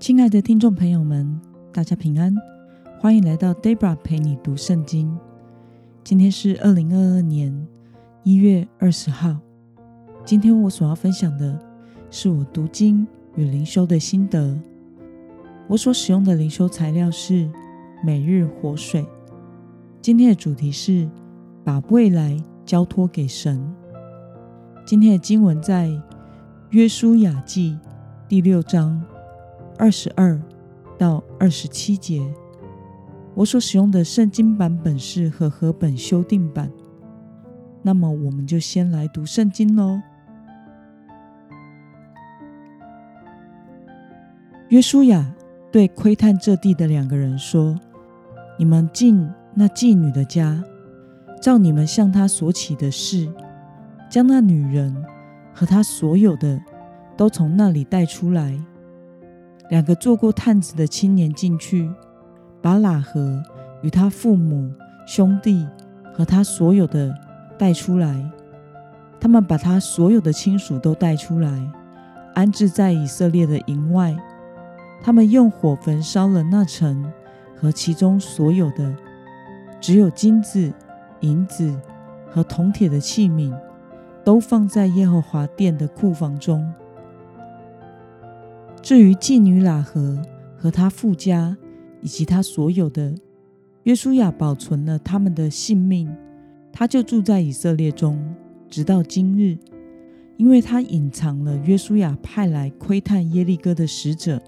亲爱的听众朋友们，大家平安，欢迎来到 Debra 陪你读圣经。今天是二零二二年一月二十号。今天我所要分享的是我读经与灵修的心得。我所使用的灵修材料是每日活水。今天的主题是把未来交托给神。今天的经文在约书亚记第六章二十二到二十七节。我所使用的圣经版本是和合本修订版。那么，我们就先来读圣经喽。约书亚对窥探这地的两个人说：“你们进那妓女的家，照你们向她所起的事，将那女人和她所有的都从那里带出来。”两个做过探子的青年进去，把喇合与他父母、兄弟和他所有的带出来。他们把他所有的亲属都带出来，安置在以色列的营外。他们用火焚烧了那城和其中所有的，只有金子、银子和铜铁的器皿，都放在耶和华殿的库房中。至于妓女喇合和她父家以及她所有的，约书亚保存了他们的性命，他就住在以色列中，直到今日，因为他隐藏了约书亚派来窥探耶利哥的使者。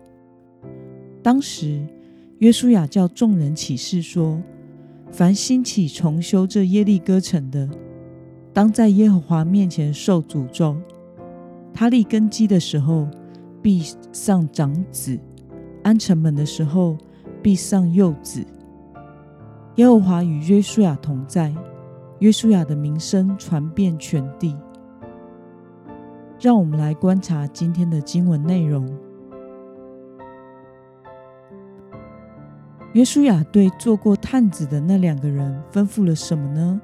当时，约书亚叫众人起誓说：凡兴起重修这耶利哥城的，当在耶和华面前受诅咒。他立根基的时候，必上长子，安城门的时候必上幼子。耶和华与约书亚同在，约书亚的名声传遍全地。让我们来观察今天的经文内容。约书亚对做过探子的那两个人吩咐了什么呢？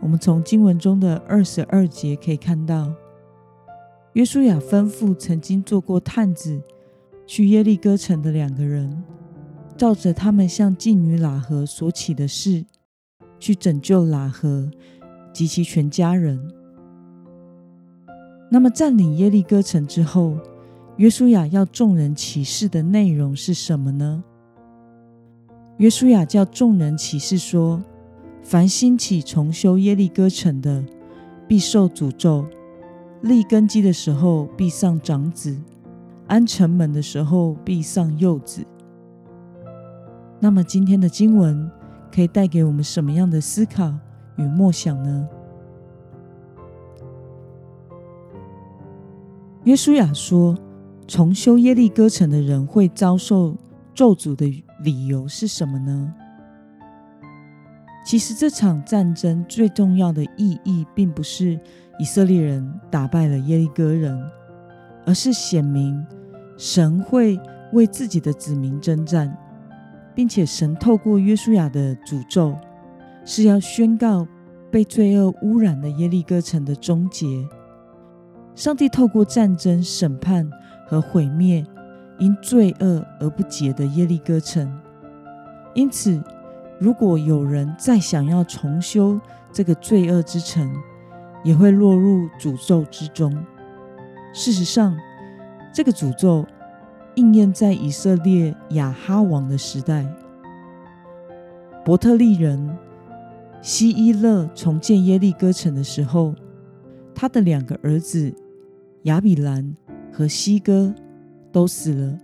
我们从经文中的二十二节可以看到。约书亚吩咐曾经做过探子去耶利哥城的两个人，照着他们向妓女喇合所起的誓，去拯救喇合及其全家人。那么，占领耶利哥城之后，约书亚要众人起誓的内容是什么呢？约书亚叫众人起誓说：凡兴起重修耶利哥城的，必受诅咒。立根基的时候，必上长子；安城门的时候，必上幼子。那么，今天的经文可以带给我们什么样的思考与默想呢？约书亚说，重修耶利哥城的人会遭受咒诅的理由是什么呢？其实，这场战争最重要的意义，并不是以色列人打败了耶利哥人，而是显明神会为自己的子民征战，并且神透过约书亚的诅咒，是要宣告被罪恶污染的耶利哥城的终结。上帝透过战争审判和毁灭因罪恶而不洁的耶利哥城，因此。如果有人再想要重修这个罪恶之城，也会落入诅咒之中。事实上，这个诅咒应验在以色列亚哈王的时代。伯特利人希伊勒重建耶利哥城的时候，他的两个儿子亚比兰和西哥都死了。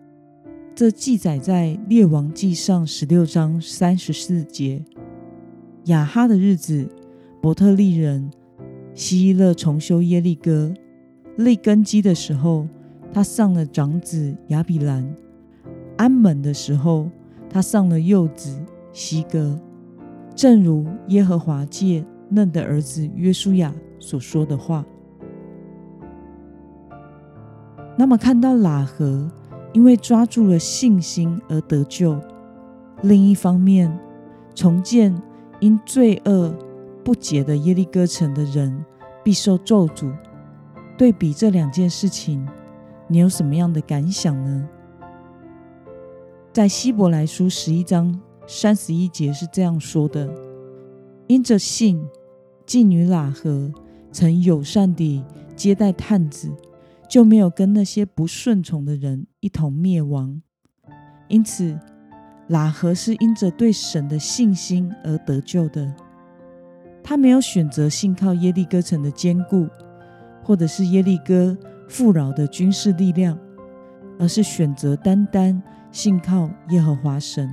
这记载在《列王记上》十六章三十四节。亚哈的日子，伯特利人希勒重修耶利哥，立根基的时候，他上了长子亚比兰；安门的时候，他上了幼子西哥。正如耶和华借嫩的儿子约书亚所说的话。那么，看到喇合。因为抓住了信心而得救，另一方面，重建因罪恶不解的耶利哥城的人必受咒诅。对比这两件事情，你有什么样的感想呢？在希伯来书十一章三十一节是这样说的：“因着信，妓女喇合曾友善地接待探子，就没有跟那些不顺从的人一同灭亡。因此，喇合是因着对神的信心而得救的。他没有选择信靠耶利哥城的坚固，或者是耶利哥富饶的军事力量，而是选择单单。”信靠耶和华神，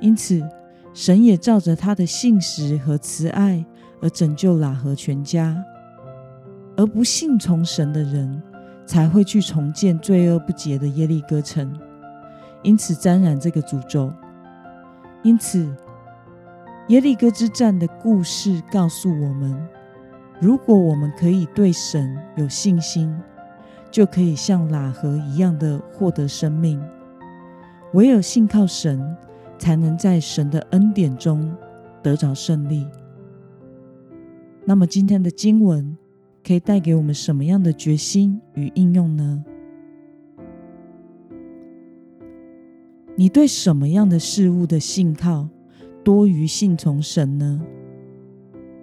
因此神也照着他的信实和慈爱而拯救喇合全家，而不信从神的人才会去重建罪恶不洁的耶利哥城，因此沾染这个诅咒。因此，耶利哥之战的故事告诉我们：如果我们可以对神有信心，就可以像喇合一样的获得生命。唯有信靠神，才能在神的恩典中得着胜利。那么，今天的经文可以带给我们什么样的决心与应用呢？你对什么样的事物的信靠多于信从神呢？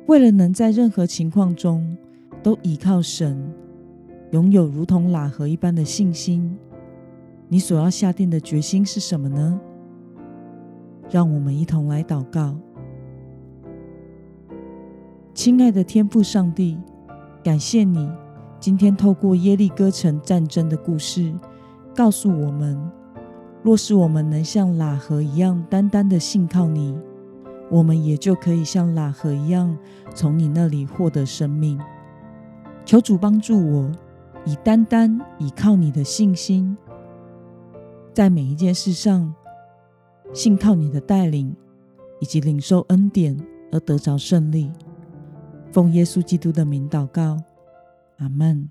为了能在任何情况中都倚靠神，拥有如同喇合一般的信心。你所要下定的决心是什么呢？让我们一同来祷告。亲爱的天父上帝，感谢你今天透过耶利哥城战争的故事，告诉我们：若是我们能像喇合一样单单的信靠你，我们也就可以像喇合一样从你那里获得生命。求主帮助我，以单单倚靠你的信心。在每一件事上，信靠你的带领，以及领受恩典而得着胜利。奉耶稣基督的名祷告，阿门。